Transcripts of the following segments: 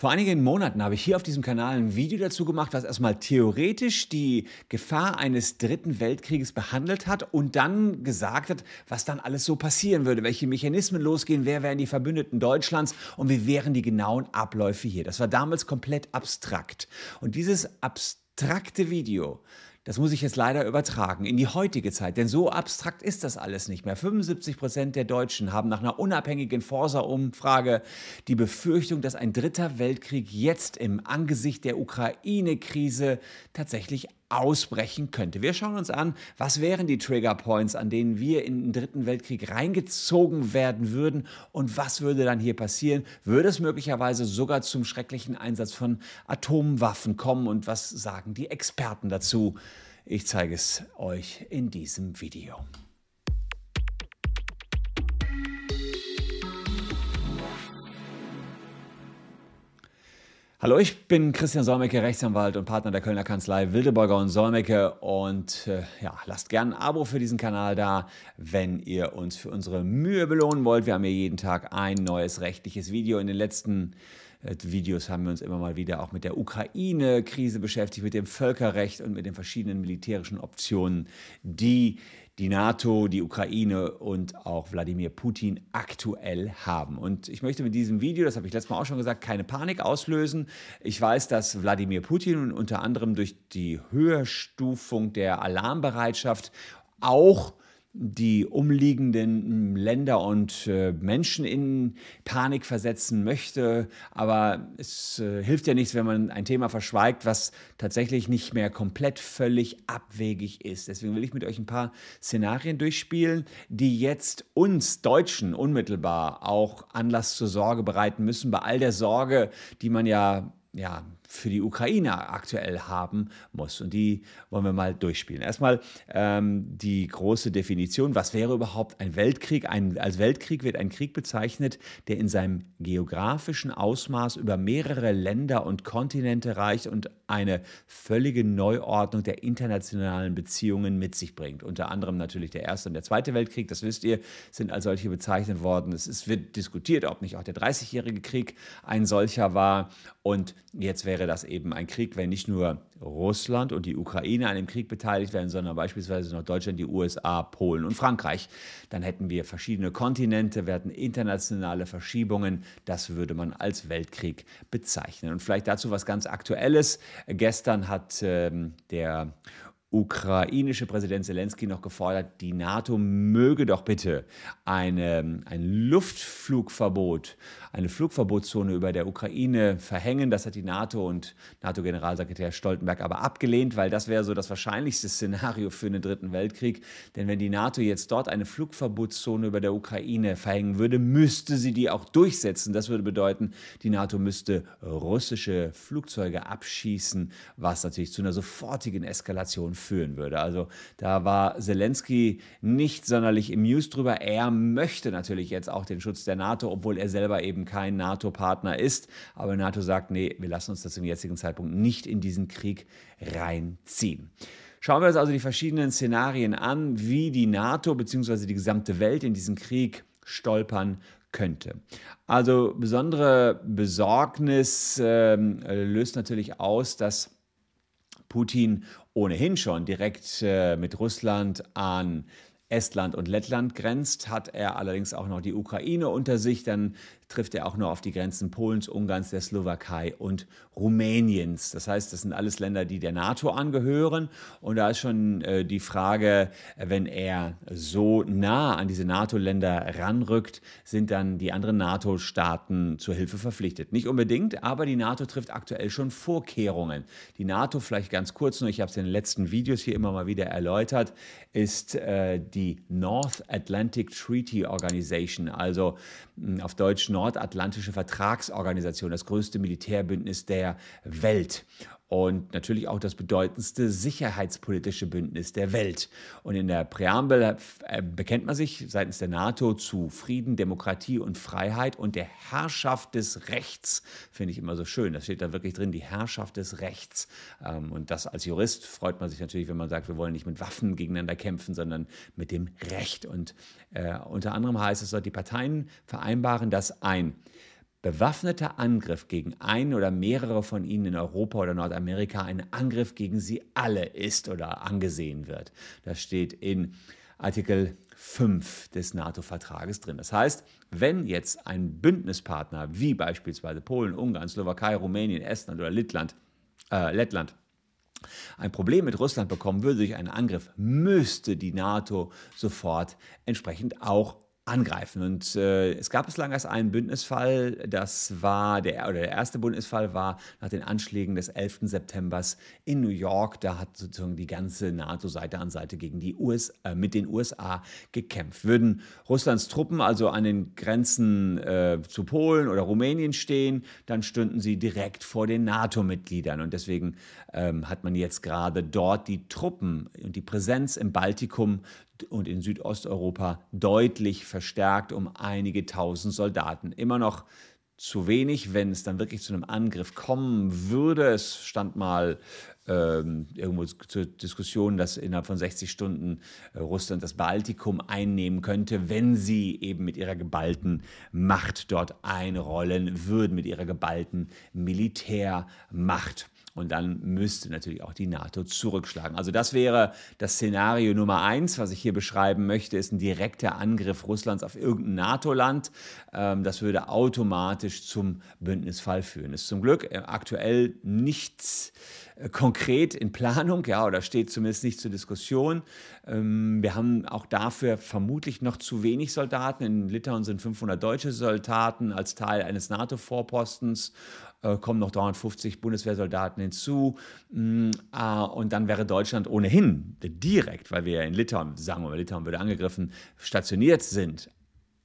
Vor einigen Monaten habe ich hier auf diesem Kanal ein Video dazu gemacht, was erstmal theoretisch die Gefahr eines dritten Weltkrieges behandelt hat und dann gesagt hat, was dann alles so passieren würde, welche Mechanismen losgehen, wer wären die Verbündeten Deutschlands und wie wären die genauen Abläufe hier. Das war damals komplett abstrakt. Und dieses abstrakte Video das muss ich jetzt leider übertragen in die heutige Zeit, denn so abstrakt ist das alles nicht mehr. 75 Prozent der Deutschen haben nach einer unabhängigen Forsa-Umfrage die Befürchtung, dass ein dritter Weltkrieg jetzt im Angesicht der Ukraine-Krise tatsächlich ausbrechen könnte. Wir schauen uns an, was wären die Trigger Points, an denen wir in den Dritten Weltkrieg reingezogen werden würden und was würde dann hier passieren? Würde es möglicherweise sogar zum schrecklichen Einsatz von Atomwaffen kommen und was sagen die Experten dazu? Ich zeige es euch in diesem Video. Hallo, ich bin Christian Solmecke, Rechtsanwalt und Partner der Kölner Kanzlei Wildeborger und Solmecke und äh, ja, lasst gerne ein Abo für diesen Kanal da, wenn ihr uns für unsere Mühe belohnen wollt. Wir haben hier jeden Tag ein neues rechtliches Video. In den letzten Videos haben wir uns immer mal wieder auch mit der Ukraine-Krise beschäftigt, mit dem Völkerrecht und mit den verschiedenen militärischen Optionen, die die NATO, die Ukraine und auch Wladimir Putin aktuell haben. Und ich möchte mit diesem Video, das habe ich letztes Mal auch schon gesagt, keine Panik auslösen. Ich weiß, dass Wladimir Putin unter anderem durch die Höherstufung der Alarmbereitschaft auch die umliegenden Länder und äh, Menschen in Panik versetzen möchte. Aber es äh, hilft ja nichts, wenn man ein Thema verschweigt, was tatsächlich nicht mehr komplett völlig abwegig ist. Deswegen will ich mit euch ein paar Szenarien durchspielen, die jetzt uns Deutschen unmittelbar auch Anlass zur Sorge bereiten müssen, bei all der Sorge, die man ja ja, für die Ukraine aktuell haben muss. Und die wollen wir mal durchspielen. Erstmal ähm, die große Definition, was wäre überhaupt ein Weltkrieg? Ein, als Weltkrieg wird ein Krieg bezeichnet, der in seinem geografischen Ausmaß über mehrere Länder und Kontinente reicht und eine völlige Neuordnung der internationalen Beziehungen mit sich bringt. Unter anderem natürlich der Erste und der Zweite Weltkrieg, das wisst ihr, sind als solche bezeichnet worden. Es ist, wird diskutiert, ob nicht auch der Dreißigjährige Krieg ein solcher war. Und jetzt wäre das eben ein Krieg, wenn nicht nur Russland und die Ukraine an dem Krieg beteiligt wären, sondern beispielsweise noch Deutschland, die USA, Polen und Frankreich. Dann hätten wir verschiedene Kontinente, hätten internationale Verschiebungen. Das würde man als Weltkrieg bezeichnen. Und vielleicht dazu was ganz Aktuelles. Gestern hat ähm, der ukrainische Präsident Zelensky noch gefordert, die NATO möge doch bitte eine, ein Luftflugverbot, eine Flugverbotszone über der Ukraine verhängen. Das hat die NATO und NATO-Generalsekretär Stoltenberg aber abgelehnt, weil das wäre so das wahrscheinlichste Szenario für einen dritten Weltkrieg. Denn wenn die NATO jetzt dort eine Flugverbotszone über der Ukraine verhängen würde, müsste sie die auch durchsetzen. Das würde bedeuten, die NATO müsste russische Flugzeuge abschießen, was natürlich zu einer sofortigen Eskalation führen würde. Also da war Zelensky nicht sonderlich amused drüber. Er möchte natürlich jetzt auch den Schutz der NATO, obwohl er selber eben kein NATO-Partner ist. Aber NATO sagt, nee, wir lassen uns das zum jetzigen Zeitpunkt nicht in diesen Krieg reinziehen. Schauen wir uns also die verschiedenen Szenarien an, wie die NATO bzw. die gesamte Welt in diesen Krieg stolpern könnte. Also besondere Besorgnis äh, löst natürlich aus, dass Putin ohnehin schon direkt äh, mit Russland an Estland und Lettland grenzt, hat er allerdings auch noch die Ukraine unter sich. Dann trifft er auch noch auf die Grenzen Polens, Ungarns, der Slowakei und Rumäniens. Das heißt, das sind alles Länder, die der NATO angehören. Und da ist schon äh, die Frage, wenn er so nah an diese NATO-Länder ranrückt, sind dann die anderen NATO-Staaten zur Hilfe verpflichtet. Nicht unbedingt, aber die NATO trifft aktuell schon Vorkehrungen. Die NATO, vielleicht ganz kurz nur, ich habe es in den letzten Videos hier immer mal wieder erläutert, ist äh, die North Atlantic Treaty Organization, also mh, auf Deutsch Nordatlantische Vertragsorganisation, das größte Militärbündnis der Welt und natürlich auch das bedeutendste sicherheitspolitische Bündnis der Welt. Und in der Präambel äh, bekennt man sich seitens der NATO zu Frieden, Demokratie und Freiheit und der Herrschaft des Rechts. Finde ich immer so schön. Das steht da wirklich drin, die Herrschaft des Rechts. Ähm, und das als Jurist freut man sich natürlich, wenn man sagt, wir wollen nicht mit Waffen gegeneinander kämpfen, sondern mit dem Recht. Und äh, unter anderem heißt es, dass die Parteien vereinbaren, dass ein bewaffneter Angriff gegen einen oder mehrere von ihnen in Europa oder Nordamerika ein Angriff gegen sie alle ist oder angesehen wird. Das steht in Artikel 5 des NATO-Vertrages drin. Das heißt, wenn jetzt ein Bündnispartner wie beispielsweise Polen, Ungarn, Slowakei, Rumänien, Estland oder Lettland, äh, Lettland ein Problem mit Russland bekommen würde durch einen Angriff, müsste die NATO sofort entsprechend auch angreifen. Und äh, es gab bislang erst einen Bündnisfall, das war der, oder der erste Bündnisfall war nach den Anschlägen des 11. September in New York. Da hat sozusagen die ganze NATO Seite an Seite gegen die US, äh, mit den USA gekämpft. Würden Russlands Truppen also an den Grenzen äh, zu Polen oder Rumänien stehen, dann stünden sie direkt vor den NATO-Mitgliedern. Und deswegen ähm, hat man jetzt gerade dort die Truppen und die Präsenz im Baltikum und in Südosteuropa deutlich verstärkt um einige tausend Soldaten. Immer noch zu wenig, wenn es dann wirklich zu einem Angriff kommen würde. Es stand mal ähm, irgendwo zur Diskussion, dass innerhalb von 60 Stunden äh, Russland das Baltikum einnehmen könnte, wenn sie eben mit ihrer geballten Macht dort einrollen würden, mit ihrer geballten Militärmacht. Und dann müsste natürlich auch die NATO zurückschlagen. Also das wäre das Szenario Nummer eins, was ich hier beschreiben möchte, ist ein direkter Angriff Russlands auf irgendein NATO-Land. Ähm, das würde automatisch zum Bündnisfall führen. Ist zum Glück äh, aktuell nichts äh, konkret in Planung, ja, oder steht zumindest nicht zur Diskussion. Ähm, wir haben auch dafür vermutlich noch zu wenig Soldaten. In Litauen sind 500 deutsche Soldaten als Teil eines NATO-Vorpostens äh, kommen noch 350 Bundeswehrsoldaten hinzu. Mm, äh, und dann wäre Deutschland ohnehin direkt, weil wir ja in Litauen, sagen wir mal, Litauen würde angegriffen, stationiert sind,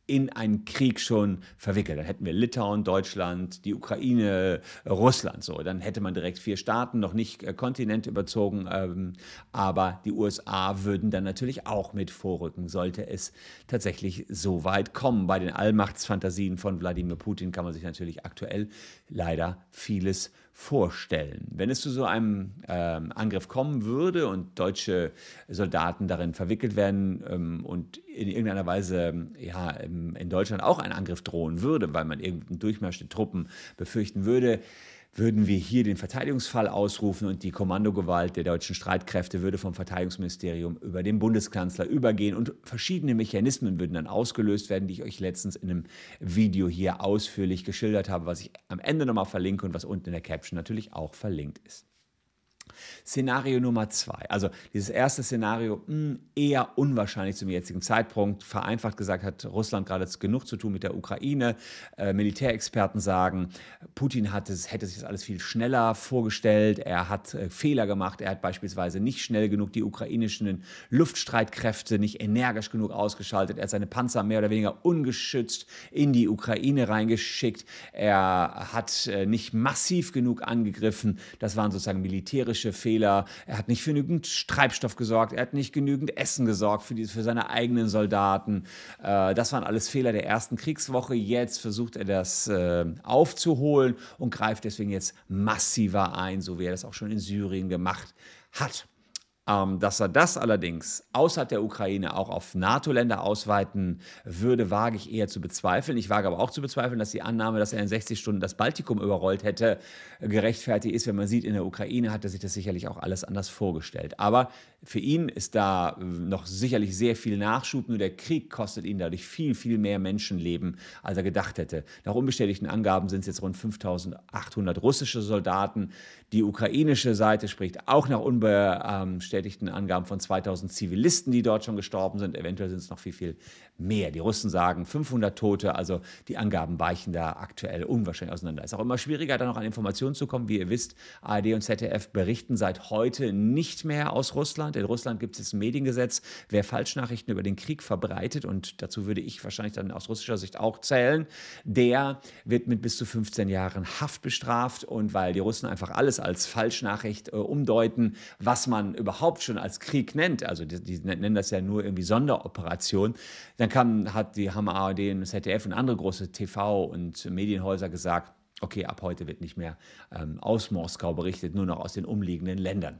in einen Krieg schon verwickelt. Dann hätten wir Litauen, Deutschland, die Ukraine, Russland. So, dann hätte man direkt vier Staaten, noch nicht äh, Kontinent überzogen, ähm, aber die USA würden dann natürlich auch mit vorrücken, sollte es tatsächlich so weit kommen. Bei den Allmachtsfantasien von Wladimir Putin kann man sich natürlich aktuell leider vieles vorstellen. Wenn es zu so einem ähm, Angriff kommen würde und deutsche Soldaten darin verwickelt werden ähm, und in irgendeiner Weise ja, in Deutschland auch ein Angriff drohen würde, weil man irgendeinen Durchmarsch der Truppen befürchten würde, würden wir hier den Verteidigungsfall ausrufen und die Kommandogewalt der deutschen Streitkräfte würde vom Verteidigungsministerium über den Bundeskanzler übergehen und verschiedene Mechanismen würden dann ausgelöst werden, die ich euch letztens in einem Video hier ausführlich geschildert habe, was ich am Ende nochmal verlinke und was unten in der Caption natürlich auch verlinkt ist. Szenario Nummer zwei. Also dieses erste Szenario mh, hm, eher unwahrscheinlich zum jetzigen Zeitpunkt. Vereinfacht gesagt hat Russland gerade genug zu tun mit der Ukraine. Äh, Militärexperten sagen, Putin hat es, hätte sich das alles viel schneller vorgestellt. Er hat äh, Fehler gemacht. Er hat beispielsweise nicht schnell genug die ukrainischen Luftstreitkräfte nicht energisch genug ausgeschaltet. Er hat seine Panzer mehr oder weniger ungeschützt in die Ukraine reingeschickt. Er hat äh, nicht massiv genug angegriffen. Das waren sozusagen militärische Fehler. Er hat nicht für genügend Treibstoff gesorgt. Er hat nicht genügend Essen gesorgt für, die, für seine eigenen Soldaten. Äh, das waren alles Fehler der ersten Kriegswoche. Jetzt versucht er das äh, aufzuholen und greift deswegen jetzt massiver ein, so wie er das auch schon in Syrien gemacht hat. Ähm, dass er das allerdings außerhalb der Ukraine auch auf NATO-Länder ausweiten würde, wage ich eher zu bezweifeln. Ich wage aber auch zu bezweifeln, dass die Annahme, dass er in 60 Stunden das Baltikum überrollt hätte, gerechtfertigt ist. Wenn man sieht, in der Ukraine hat er sich das sicherlich auch alles anders vorgestellt. Aber für ihn ist da äh, noch sicherlich sehr viel Nachschub. Nur der Krieg kostet ihn dadurch viel, viel mehr Menschenleben, als er gedacht hätte. Nach unbestätigten Angaben sind es jetzt rund 5800 russische Soldaten. Die ukrainische Seite spricht auch nach unbestätigten bestätigten Angaben von 2000 Zivilisten, die dort schon gestorben sind. Eventuell sind es noch viel, viel mehr. Die Russen sagen 500 Tote, also die Angaben weichen da aktuell unwahrscheinlich auseinander. Es ist auch immer schwieriger, da noch an Informationen zu kommen. Wie ihr wisst, ARD und ZDF berichten seit heute nicht mehr aus Russland. In Russland gibt es ein Mediengesetz. Wer Falschnachrichten über den Krieg verbreitet, und dazu würde ich wahrscheinlich dann aus russischer Sicht auch zählen, der wird mit bis zu 15 Jahren Haft bestraft. Und weil die Russen einfach alles als Falschnachricht äh, umdeuten, was man überhaupt schon als Krieg nennt, also die, die nennen das ja nur irgendwie Sonderoperation, dann kam, hat die haben ARD und ZDF und andere große TV- und Medienhäuser gesagt, okay, ab heute wird nicht mehr ähm, aus Moskau berichtet, nur noch aus den umliegenden Ländern.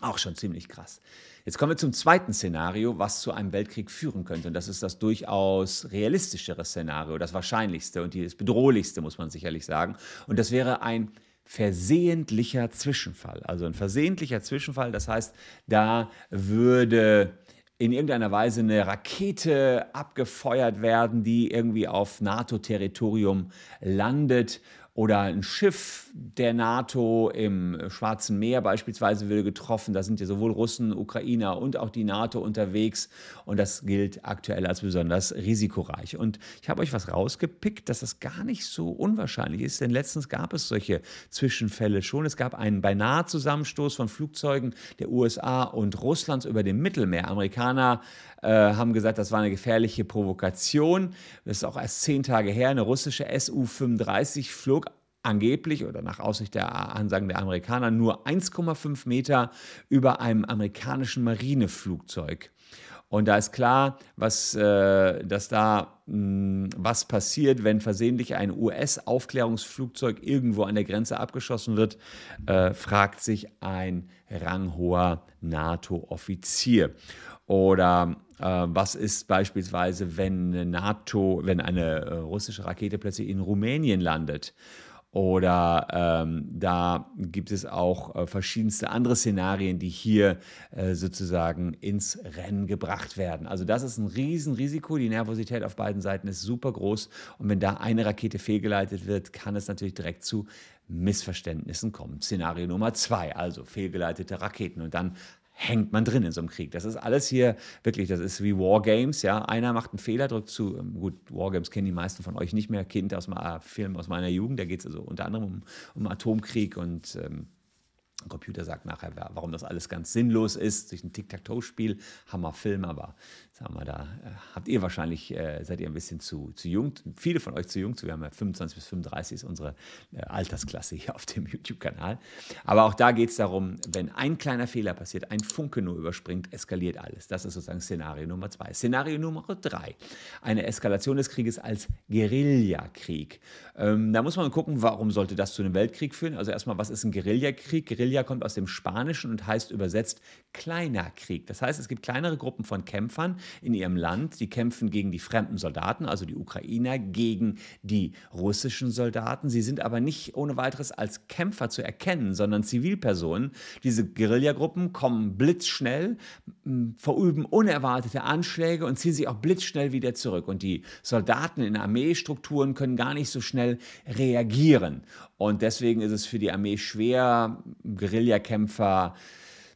Auch schon ziemlich krass. Jetzt kommen wir zum zweiten Szenario, was zu einem Weltkrieg führen könnte. Und das ist das durchaus realistischere Szenario, das wahrscheinlichste und das bedrohlichste, muss man sicherlich sagen. Und das wäre ein versehentlicher Zwischenfall. Also ein versehentlicher Zwischenfall, das heißt, da würde in irgendeiner Weise eine Rakete abgefeuert werden, die irgendwie auf NATO-Territorium landet oder ein Schiff der NATO im Schwarzen Meer beispielsweise würde getroffen. Da sind ja sowohl Russen, Ukrainer und auch die NATO unterwegs. Und das gilt aktuell als besonders risikoreich. Und ich habe euch was rausgepickt, dass das gar nicht so unwahrscheinlich ist. Denn letztens gab es solche Zwischenfälle schon. Es gab einen beinahe Zusammenstoß von Flugzeugen der USA und Russlands über dem Mittelmeer. Amerikaner äh, haben gesagt, das war eine gefährliche Provokation. Das ist auch erst zehn Tage her. Eine russische Su-35 flog angeblich oder nach Aussicht der Ansagen der Amerikaner nur 1,5 Meter über einem amerikanischen Marineflugzeug. Und da ist klar, was, äh, dass da mh, hm, was passiert, wenn versehentlich ein US-Aufklärungsflugzeug irgendwo an der Grenze abgeschossen wird, äh, fragt sich ein ranghoher NATO-Offizier. Oder äh, was ist beispielsweise, wenn eine NATO, wenn eine äh, russische Rakete plötzlich in Rumänien landet? Oder ähm, da gibt es auch äh, verschiedenste andere Szenarien, die hier äh, sozusagen ins Rennen gebracht werden. Also das ist ein Riesenrisiko. Die Nervosität auf beiden Seiten ist super groß. Und wenn da eine Rakete fehlgeleitet wird, kann es natürlich direkt zu Missverständnissen kommen. Szenario Nummer zwei, also fehlgeleitete Raketen. Und dann hängt man drin in so einem Krieg. Das ist alles hier wirklich, das ist wie Wargames, ja. Einer macht einen Fehler, drückt zu, ähm, gut, Wargames kennen die meisten von euch nicht mehr, Kind aus einem äh, Film aus meiner Jugend, da geht es also unter anderem um, um Atomkrieg und ähm, der Computer sagt nachher, warum das alles ganz sinnlos ist, durch ein Tic-Tac-Toe-Spiel, Hammerfilm, aber sagen wir, da äh, habt ihr wahrscheinlich, äh, seid ihr ein bisschen zu, zu jung, viele von euch zu jung zu, wir haben ja 25 bis 35 ist unsere äh, Altersklasse hier auf dem YouTube-Kanal. Aber auch da geht es darum, wenn ein kleiner Fehler passiert, ein Funke nur überspringt, eskaliert alles. Das ist sozusagen Szenario Nummer zwei. Szenario Nummer drei, eine Eskalation des Krieges als Guerillakrieg. Ähm, da muss man gucken, warum sollte das zu einem Weltkrieg führen? Also erstmal, was ist ein Guerillakrieg? Guerilla kommt aus dem Spanischen und heißt übersetzt kleiner Krieg. Das heißt, es gibt kleinere Gruppen von Kämpfern in ihrem Land, die kämpfen gegen die fremden Soldaten, also die Ukrainer, gegen die russischen Soldaten. Sie sind aber nicht ohne weiteres als Kämpfer zu erkennen, sondern Zivilpersonen. Diese Guerillagruppen kommen blitzschnell, verüben unerwartete Anschläge und ziehen sich auch blitzschnell wieder zurück. Und die Soldaten in Armeestrukturen können gar nicht so schnell reagieren. Und deswegen ist es für die Armee schwer, Guerillakämpfer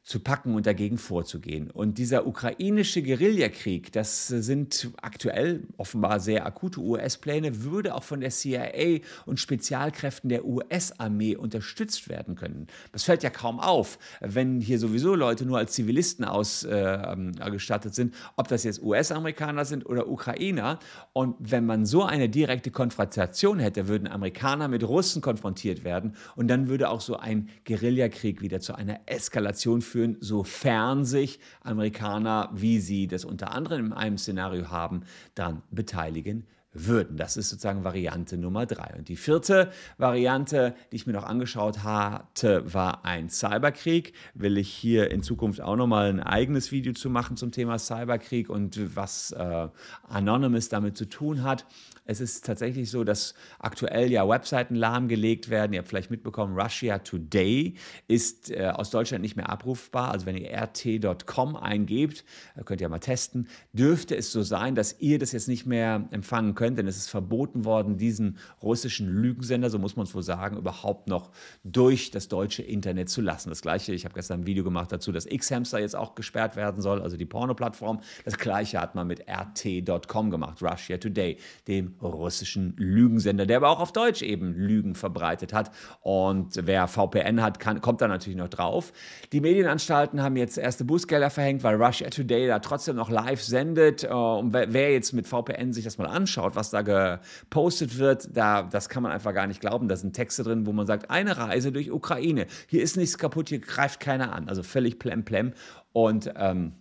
zu packen und dagegen vorzugehen. Und dieser ukrainische Guerillakrieg, das sind aktuell offenbar sehr akute US-Pläne, würde auch von der CIA und Spezialkräften der US-Armee unterstützt werden können. Das fällt ja kaum auf, wenn hier sowieso Leute nur als Zivilisten ausgestattet äh, sind, ob das jetzt US-Amerikaner sind oder Ukrainer. Und wenn man so eine direkte Konfrontation hätte, würden Amerikaner mit Russen konfrontiert werden und dann würde auch so ein Guerillakrieg wieder zu einer Eskalation führen führen, sofern sich Amerikaner, wie sie das unter anderem in einem Szenario haben, daran beteiligen würden. Das ist sozusagen Variante Nummer drei. Und die vierte Variante, die ich mir noch angeschaut hatte, war ein Cyberkrieg. Will ich hier in Zukunft auch nochmal ein eigenes Video zu machen zum Thema Cyberkrieg und was äh, Anonymous damit zu tun hat. Es ist tatsächlich so, dass aktuell ja Webseiten lahmgelegt werden. Ihr habt vielleicht mitbekommen, Russia Today ist äh, aus Deutschland nicht mehr abrufbar. Also wenn ihr rt.com eingebt, äh, könnt ihr mal testen, dürfte es so sein, dass ihr das jetzt nicht mehr empfangen könnt, denn es ist verboten worden, diesen russischen Lügensender, so muss man es wohl sagen, überhaupt noch durch das deutsche Internet zu lassen. Das gleiche, ich habe gestern ein Video gemacht dazu, dass X-Hamster jetzt auch gesperrt werden soll, also die Porno-Plattform. Das gleiche hat man mit rt.com gemacht, Russia Today, dem russischen Lügensender, der aber auch auf Deutsch eben Lügen verbreitet hat. Und wer VPN hat, kann, kommt da natürlich noch drauf. Die Medienanstalten haben jetzt erste Bußgelder verhängt, weil Russia Today da trotzdem noch live sendet. Äh, und wer jetzt mit VPN sich das mal anschaut, was da gepostet wird, da, das kann man einfach gar nicht glauben. Da sind Texte drin, wo man sagt, eine Reise durch Ukraine. Hier ist nichts kaputt, hier greift keiner an. Also völlig plem plem. Und ähm,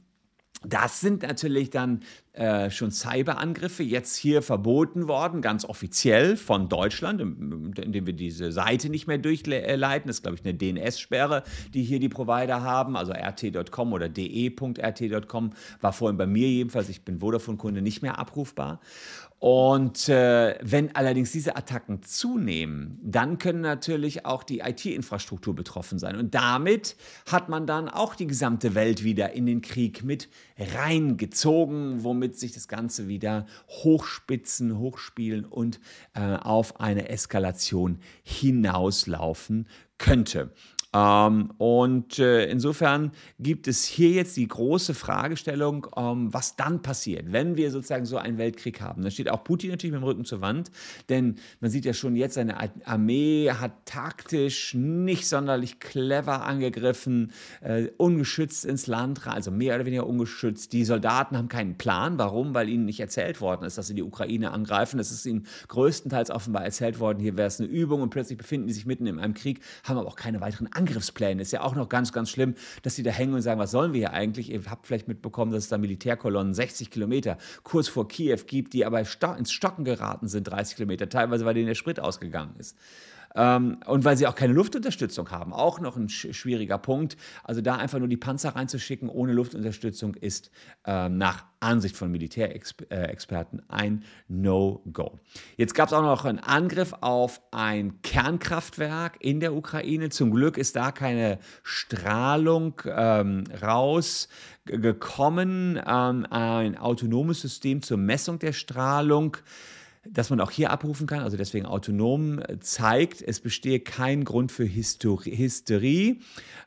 das sind natürlich dann äh, schon Cyberangriffe jetzt hier verboten worden, ganz offiziell von Deutschland, indem wir diese Seite nicht mehr durchleiten. Das ist, glaube ich, eine DNS-Sperre, die hier die Provider haben. Also rt.com oder de.rt.com war vorhin bei mir jedenfalls, ich bin Vodafone-Kunde, nicht mehr abrufbar. Und äh, wenn allerdings diese Attacken zunehmen, dann können natürlich auch die IT-Infrastruktur betroffen sein. Und damit hat man dann auch die gesamte Welt wieder in den Krieg mit reingezogen, womit sich das Ganze wieder hochspitzen, hochspielen und äh, auf eine Eskalation hinauslaufen könnte. Ähm, und äh, insofern gibt es hier jetzt die große Fragestellung, ähm, was dann passiert, wenn wir sozusagen so einen Weltkrieg haben. Da steht auch Putin natürlich mit dem Rücken zur Wand, denn man sieht ja schon jetzt, seine Armee hat taktisch nicht sonderlich clever angegriffen, äh, ungeschützt ins Land, also mehr oder weniger ungeschützt. Die Soldaten haben keinen Plan. Warum? Weil ihnen nicht erzählt worden ist, dass sie die Ukraine angreifen. Es ist ihnen größtenteils offenbar erzählt worden, hier wäre es eine Übung und plötzlich befinden die sich mitten in einem Krieg, haben aber auch keine weiteren Angriffspläne. Angriffspläne. Ist ja auch noch ganz, ganz schlimm, dass sie da hängen und sagen, was sollen wir hier eigentlich? Ihr habt vielleicht mitbekommen, dass es da Militärkolonnen 60 Kilometer kurz vor Kiew gibt, die aber ins Stocken geraten sind, 30 Kilometer, teilweise weil denen der Sprit ausgegangen ist. Ähm, und weil sie auch keine Luftunterstützung haben. Auch noch ein sch schwieriger Punkt. Also da einfach nur die Panzer reinzuschicken ohne Luftunterstützung ist ähm, nach Ansicht von Militärexperten ein No-Go. Jetzt gab es auch noch einen Angriff auf ein Kernkraftwerk in der Ukraine. Zum Glück ist da keine Strahlung ähm, rausgekommen. Ähm, ein autonomes System zur Messung der Strahlung dass man auch hier abrufen kann, also deswegen autonom, äh, zeigt, es bestehe kein Grund für Hysterie.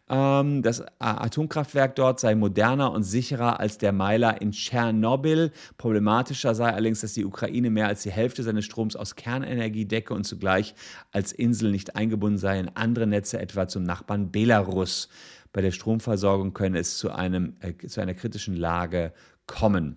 Ähm, das Atomkraftwerk dort sei moderner und sicherer als der Meiler in Tschernobyl. Problematischer sei allerdings, dass die Ukraine mehr als die Hälfte seines Stroms aus Kernenergie decke und zugleich als Insel nicht eingebunden sei in andere Netze, etwa zum Nachbarn Belarus. Bei der Stromversorgung könne es zu, einem, äh, zu einer kritischen Lage kommen.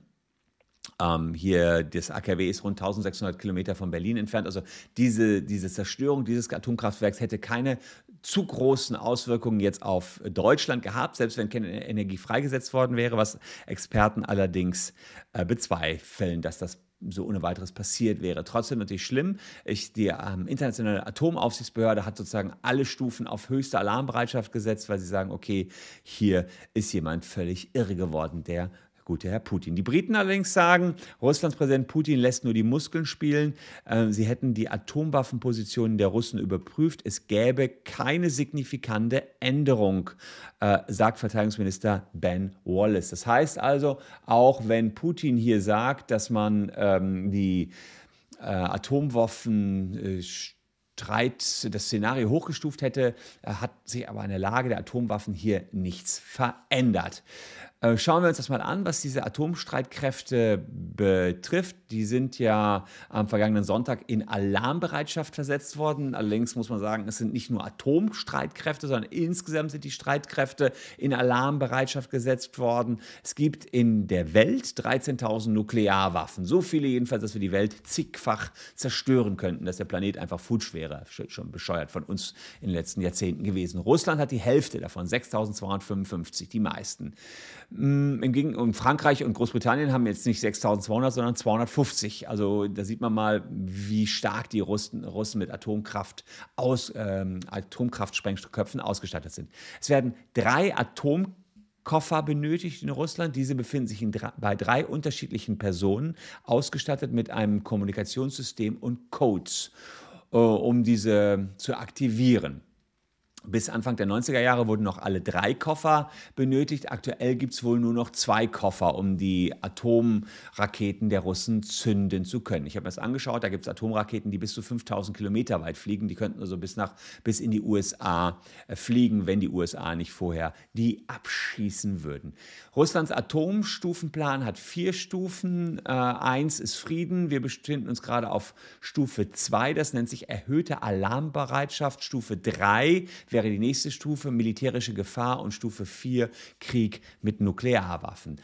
Ähm, hier, das AKW ist rund 1600 Kilometer von Berlin entfernt. Also diese, diese Zerstörung dieses Atomkraftwerks hätte keine zu großen Auswirkungen jetzt auf Deutschland gehabt, selbst wenn keine Energie freigesetzt worden wäre, was Experten allerdings äh, bezweifeln, dass das so ohne weiteres passiert wäre. Trotzdem natürlich schlimm. Ich, die ähm, internationale Atomaufsichtsbehörde hat sozusagen alle Stufen auf höchste Alarmbereitschaft gesetzt, weil sie sagen, okay, hier ist jemand völlig irre geworden, der gute Herr Putin. Die Briten allerdings sagen, Russlands Präsident Putin lässt nur die Muskeln spielen. Ähm, sie hätten die Atomwaffenpositionen der Russen überprüft. Es gäbe keine signifikante Änderung, äh, sagt Verteidigungsminister Ben Wallace. Das heißt also, auch wenn Putin hier sagt, dass man ähm, die äh, Atomwaffen äh, Streit, das Szenario hochgestuft hätte, hat sich aber an der Lage der Atomwaffen hier nichts verändert. Äh, schauen wir uns das mal an, was diese Atomstreitkräfte betrifft. Die sind ja am vergangenen Sonntag in Alarmbereitschaft versetzt worden. Allerdings muss man sagen, es sind nicht nur Atomstreitkräfte, sondern insgesamt sind die Streitkräfte in Alarmbereitschaft gesetzt worden. Es gibt in der Welt 13.000 Nuklearwaffen. So viele jedenfalls, dass wir die Welt zigfach zerstören könnten, dass der Planet einfach futsch wäre. Schon bescheuert von uns in den letzten Jahrzehnten gewesen. Russland hat die Hälfte davon, 6.255, die meisten. Mm, und Frankreich und Großbritannien haben jetzt nicht 6200, sondern 250. Also da sieht man mal, wie stark die Russen, Russen mit Atomkraft aus, ähm, Atomkraftsprengköpfen ausgestattet sind. Es werden drei Atomkoffer benötigt in Russland. Diese befinden sich drei, bei drei unterschiedlichen Personen, ausgestattet mit einem Kommunikationssystem und Codes, äh, um diese zu aktivieren. Bis Anfang der 90er Jahre wurden noch alle drei Koffer benötigt. Aktuell gibt es wohl nur noch zwei Koffer, um die Atomraketen der Russen zünden zu können. Ich habe mir das angeschaut, da gibt es Atomraketen, die bis zu 5000 Kilometer weit fliegen. Die könnten also bis, nach, bis in die USA äh, fliegen, wenn die USA nicht vorher die abschießen würden. Russlands Atomstufenplan hat vier Stufen. Äh, eins ist Frieden. Wir befinden uns gerade auf Stufe zwei. Das nennt sich erhöhte Alarmbereitschaft. Stufe drei wäre die nächste Stufe militärische Gefahr und Stufe 4 Krieg mit Nuklearwaffen.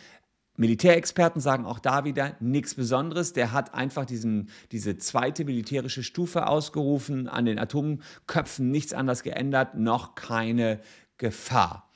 Militärexperten sagen auch da wieder nichts Besonderes. Der hat einfach diesen, diese zweite militärische Stufe ausgerufen, an den Atomköpfen nichts anderes geändert, noch keine Gefahr.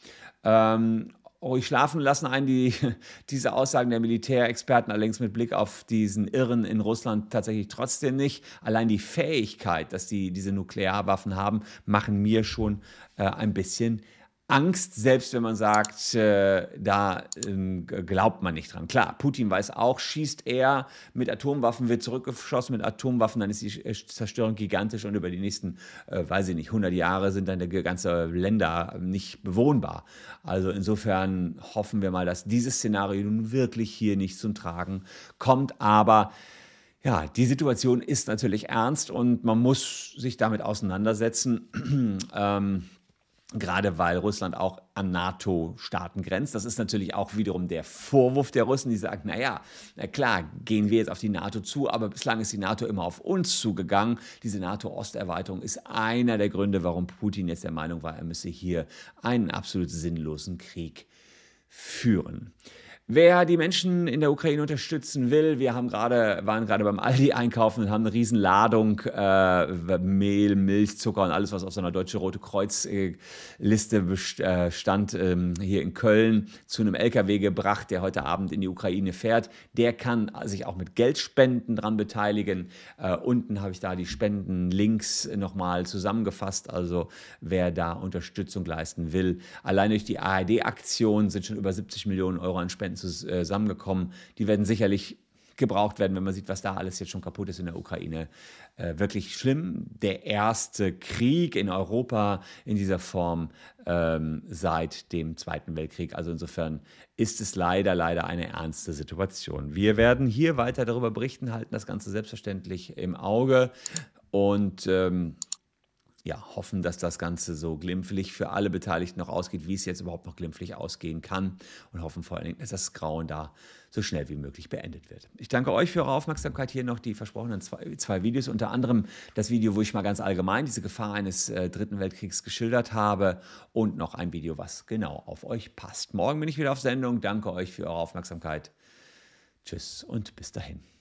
Ähm, ruhig schlafen lassen einen die, diese Aussagen der Militärexperten allerdings mit Blick auf diesen Irren in Russland tatsächlich trotzdem nicht. Allein die Fähigkeit, dass die diese Nuklearwaffen haben, machen mir schon äh, ein bisschen Angst, selbst wenn man sagt, äh, da äh, glaubt man nicht dran. Klar, Putin weiß auch, schießt er mit Atomwaffen, wird zurückgeschossen mit Atomwaffen, dann ist die äh, Zerstörung gigantisch und über die nächsten, äh, weiß ich nicht, 100 Jahre sind dann die ganze Länder nicht bewohnbar. Also insofern hoffen wir mal, dass dieses Szenario nun wirklich hier nicht zum Tragen kommt, aber ja, die Situation ist natürlich ernst und man muss sich damit auseinandersetzen. ähm, Gerade weil Russland auch an NATO-Staaten grenzt. Das ist natürlich auch wiederum der Vorwurf der Russen, die sagen, naja, na klar, gehen wir jetzt auf die NATO zu, aber bislang ist die NATO immer auf uns zugegangen. Diese NATO-Osterweiterung ist einer der Gründe, warum Putin jetzt der Meinung war, er müsse hier einen absolut sinnlosen Krieg führen. Wer die Menschen in der Ukraine unterstützen will, wir haben gerade, waren gerade beim Aldi einkaufen und haben eine riesen Ladung äh, Mehl, Milch, Zucker und alles, was auf so einer Deutsche Rote Kreuz äh, Liste äh, stand, ähm, hier in Köln zu einem LKW gebracht, der heute Abend in die Ukraine fährt. Der kann sich auch mit Geldspenden dran beteiligen. Äh, unten habe ich da die Spendenlinks nochmal zusammengefasst. Also wer da Unterstützung leisten will. Allein durch die ARD-Aktion sind schon über 70 Millionen Euro an Spenden zusammengekommen. Die werden sicherlich gebraucht werden, wenn man sieht, was da alles jetzt schon kaputt ist in der Ukraine. Äh, wirklich schlimm. Der erste Krieg in Europa in dieser Form ähm, seit dem Zweiten Weltkrieg. Also insofern ist es leider, leider eine ernste Situation. Wir werden hier weiter darüber berichten, halten das Ganze selbstverständlich im Auge und ähm, ja, hoffen, dass das Ganze so glimpflich für alle Beteiligten noch ausgeht, wie es jetzt überhaupt noch glimpflich ausgehen kann. Und hoffen vor allen Dingen, dass das Grauen da so schnell wie möglich beendet wird. Ich danke euch für eure Aufmerksamkeit. Hier noch die versprochenen zwei, zwei Videos, unter anderem das Video, wo ich mal ganz allgemein diese Gefahr eines äh, Dritten Weltkriegs geschildert habe und noch ein Video, was genau auf euch passt. Morgen bin ich wieder auf Sendung. Danke euch für eure Aufmerksamkeit. Tschüss und bis dahin.